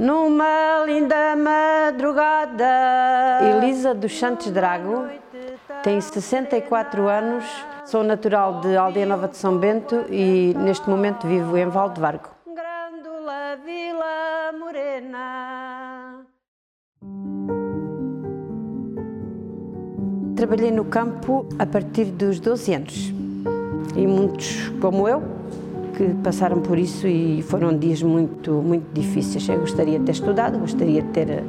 Numa linda madrugada. Elisa dos Santos Drago tem 64 anos, sou natural de Aldeia Nova de São Bento e neste momento vivo em Valdevargo. Grândola Vila Morena. Trabalhei no campo a partir dos 12 anos e muitos como eu que passaram por isso e foram dias muito, muito difíceis. Eu gostaria de ter estudado, gostaria de ter,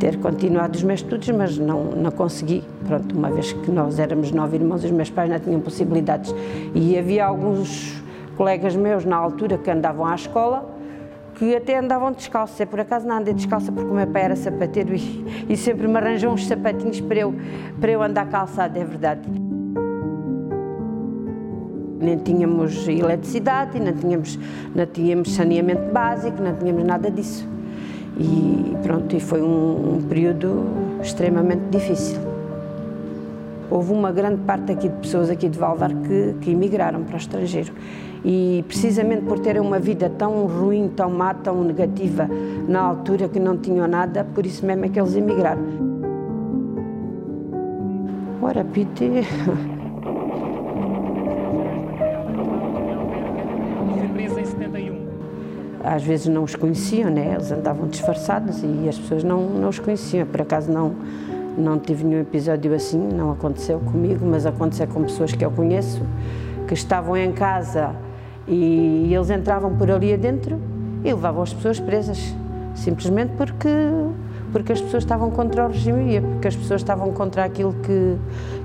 ter continuado os meus estudos, mas não, não consegui. Pronto, uma vez que nós éramos nove irmãos, os meus pais não tinham possibilidades. E havia alguns colegas meus na altura que andavam à escola que até andavam descalços. É por acaso não andei descalça porque o meu pai era sapateiro e, e sempre me arranjou uns sapatinhos para eu, para eu andar calçado, é verdade nem tínhamos eletricidade, não tínhamos, não tínhamos saneamento básico, não tínhamos nada disso. E pronto, e foi um, um período extremamente difícil. Houve uma grande parte aqui de pessoas aqui de Valvar que, que emigraram para o estrangeiro e precisamente por terem uma vida tão ruim, tão má, tão negativa na altura que não tinham nada, por isso mesmo é que eles emigraram. Ora, Pite, às vezes não os conheciam, né? eles andavam disfarçados e as pessoas não, não os conheciam. Por acaso não, não tive nenhum episódio assim, não aconteceu comigo, mas aconteceu com pessoas que eu conheço, que estavam em casa e eles entravam por ali adentro e levavam as pessoas presas, simplesmente porque porque as pessoas estavam contra o regime e porque as pessoas estavam contra aquilo que,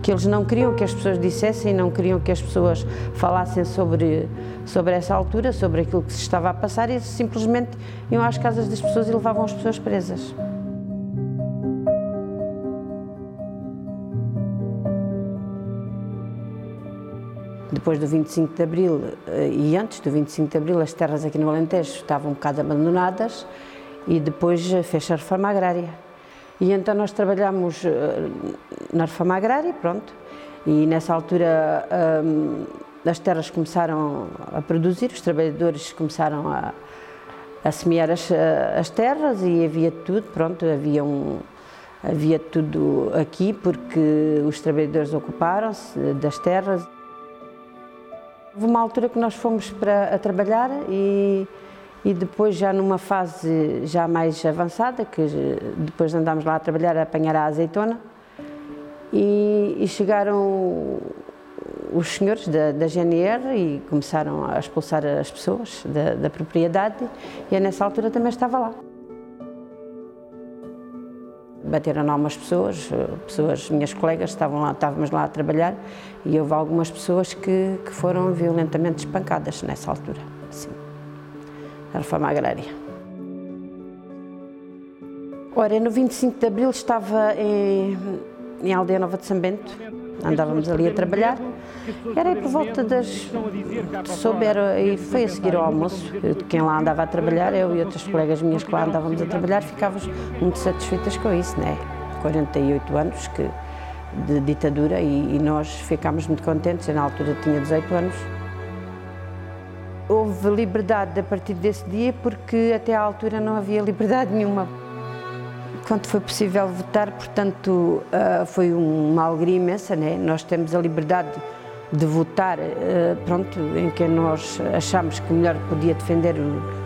que eles não queriam que as pessoas dissessem, não queriam que as pessoas falassem sobre, sobre essa altura, sobre aquilo que se estava a passar e simplesmente iam às casas das pessoas e levavam as pessoas presas. Depois do 25 de Abril eh, e antes do 25 de Abril, as terras aqui no Alentejo estavam um bocado abandonadas e depois fez a reforma agrária. E então nós trabalhámos eh, na reforma agrária, pronto, e nessa altura um, as terras começaram a produzir, os trabalhadores começaram a, a semear as, eh, as, terras e havia tudo, pronto, havia, um, havia tudo aqui porque os trabalhadores ocuparam-se das terras. Houve uma altura que nós fomos para a trabalhar e e depois já numa fase já mais avançada, que depois andámos lá a trabalhar a apanhar a azeitona e, e chegaram os senhores da, da, GNR e começaram a expulsar as pessoas da, da propriedade e nessa altura também estava lá. Bateram lá umas pessoas, pessoas, minhas colegas, estavam lá, estávamos lá a trabalhar e houve algumas pessoas que, que foram violentamente espancadas nessa altura. Assim a reforma agrária. Ora, no 25 de Abril estava em, em Aldeia Nova de São Bento, andávamos ali a trabalhar, era por volta das... soube, era, e foi a seguir ao almoço, quem lá andava a trabalhar, eu e outras colegas minhas que lá andávamos a trabalhar, ficávamos muito satisfeitas com isso, né? 48 anos que, de ditadura e, e nós ficámos muito contentes, eu na altura tinha 18 anos, houve liberdade a partir desse dia porque até à altura não havia liberdade nenhuma. Quando foi possível votar, portanto, ah, foi uma alegria imensa, né? Nós temos a liberdade de votar, ah, pronto, em que nós achamos que melhor podia defender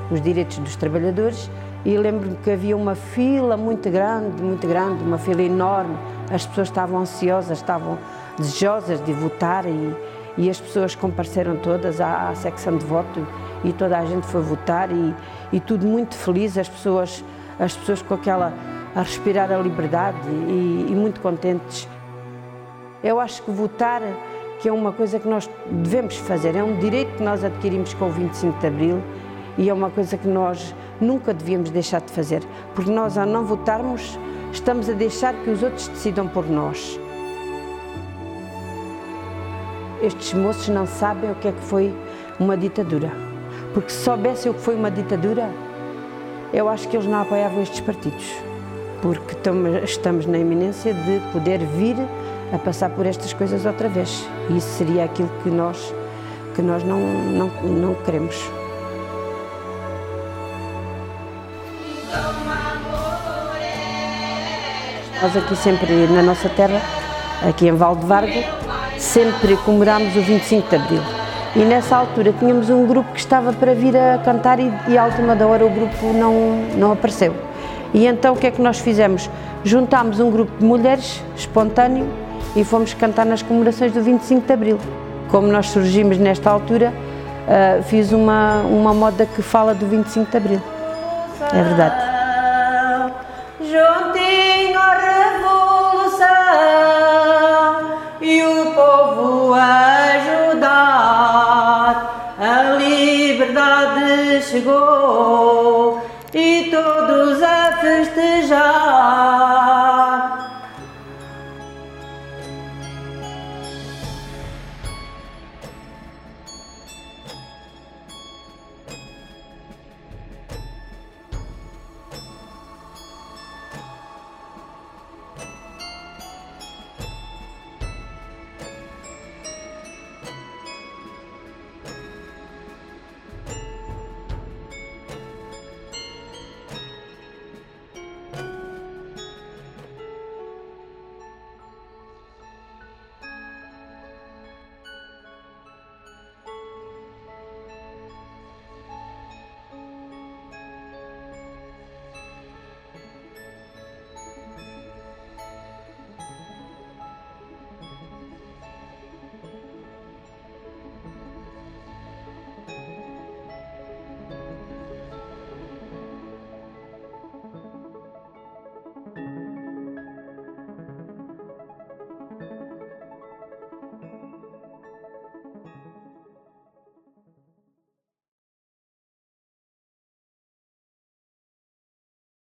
os direitos dos trabalhadores e lembro-me que havia uma fila muito grande, muito grande, uma fila enorme, as pessoas estavam ansiosas, estavam desejosas de votar e, e as pessoas compareceram todas à, à secção de voto e toda a gente foi votar e, e tudo muito feliz, as pessoas, as pessoas com aquela a respirar a liberdade e, e muito contentes. Eu acho que votar que é uma coisa que nós devemos fazer, é um direito que nós adquirimos com o 25 de Abril e é uma coisa que nós nunca devíamos deixar de fazer, porque nós ao não votarmos estamos a deixar que os outros decidam por nós estes moços não sabem o que é que foi uma ditadura. Porque se soubessem o que foi uma ditadura, eu acho que eles não apoiavam estes partidos. Porque estamos na iminência de poder vir a passar por estas coisas outra vez. E isso seria aquilo que nós, que nós não, não, não queremos. Nós aqui sempre na nossa terra, aqui em Valdevargo, sempre comemorámos o 25 de Abril. E nessa altura tínhamos um grupo que estava para vir a cantar e, e à última da hora o grupo não, não apareceu. E então o que é que nós fizemos? Juntámos um grupo de mulheres espontâneo e fomos cantar nas comemorações do 25 de Abril. Como nós surgimos nesta altura, uh, fiz uma, uma moda que fala do 25 de Abril. É verdade. Ajudar, a liberdade chegou.